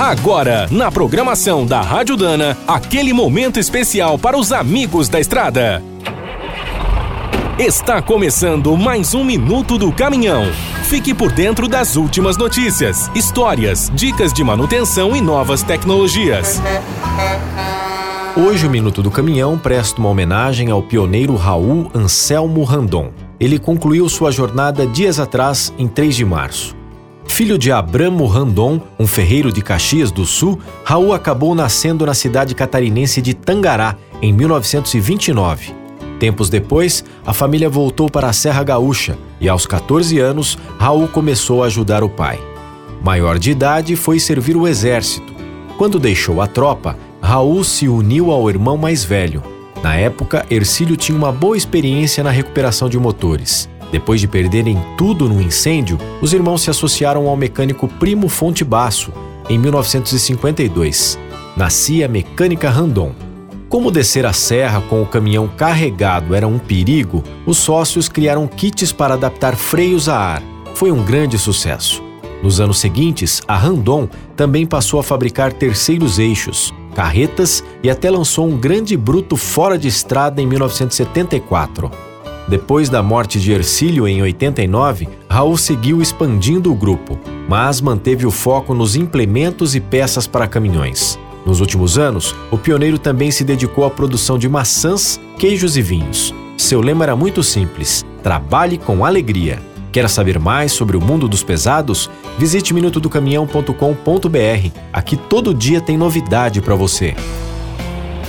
Agora, na programação da Rádio Dana, aquele momento especial para os amigos da estrada. Está começando mais um Minuto do Caminhão. Fique por dentro das últimas notícias, histórias, dicas de manutenção e novas tecnologias. Hoje o Minuto do Caminhão presta uma homenagem ao pioneiro Raul Anselmo Randon. Ele concluiu sua jornada dias atrás, em 3 de março. Filho de Abramo Randon, um ferreiro de Caxias do Sul, Raul acabou nascendo na cidade catarinense de Tangará, em 1929. Tempos depois, a família voltou para a Serra Gaúcha e, aos 14 anos, Raul começou a ajudar o pai. Maior de idade, foi servir o exército. Quando deixou a tropa, Raul se uniu ao irmão mais velho. Na época, Ercílio tinha uma boa experiência na recuperação de motores. Depois de perderem tudo no incêndio, os irmãos se associaram ao mecânico Primo Fonte Basso em 1952. Nascia a Mecânica Randon. Como descer a serra com o caminhão carregado era um perigo, os sócios criaram kits para adaptar freios a ar. Foi um grande sucesso. Nos anos seguintes, a Randon também passou a fabricar terceiros eixos, carretas e até lançou um grande bruto fora de estrada em 1974. Depois da morte de Ercílio em 89, Raul seguiu expandindo o grupo, mas manteve o foco nos implementos e peças para caminhões. Nos últimos anos, o pioneiro também se dedicou à produção de maçãs, queijos e vinhos. Seu lema era muito simples: trabalhe com alegria. Quer saber mais sobre o mundo dos pesados? Visite minutodocaminhão.com.br. Aqui todo dia tem novidade para você.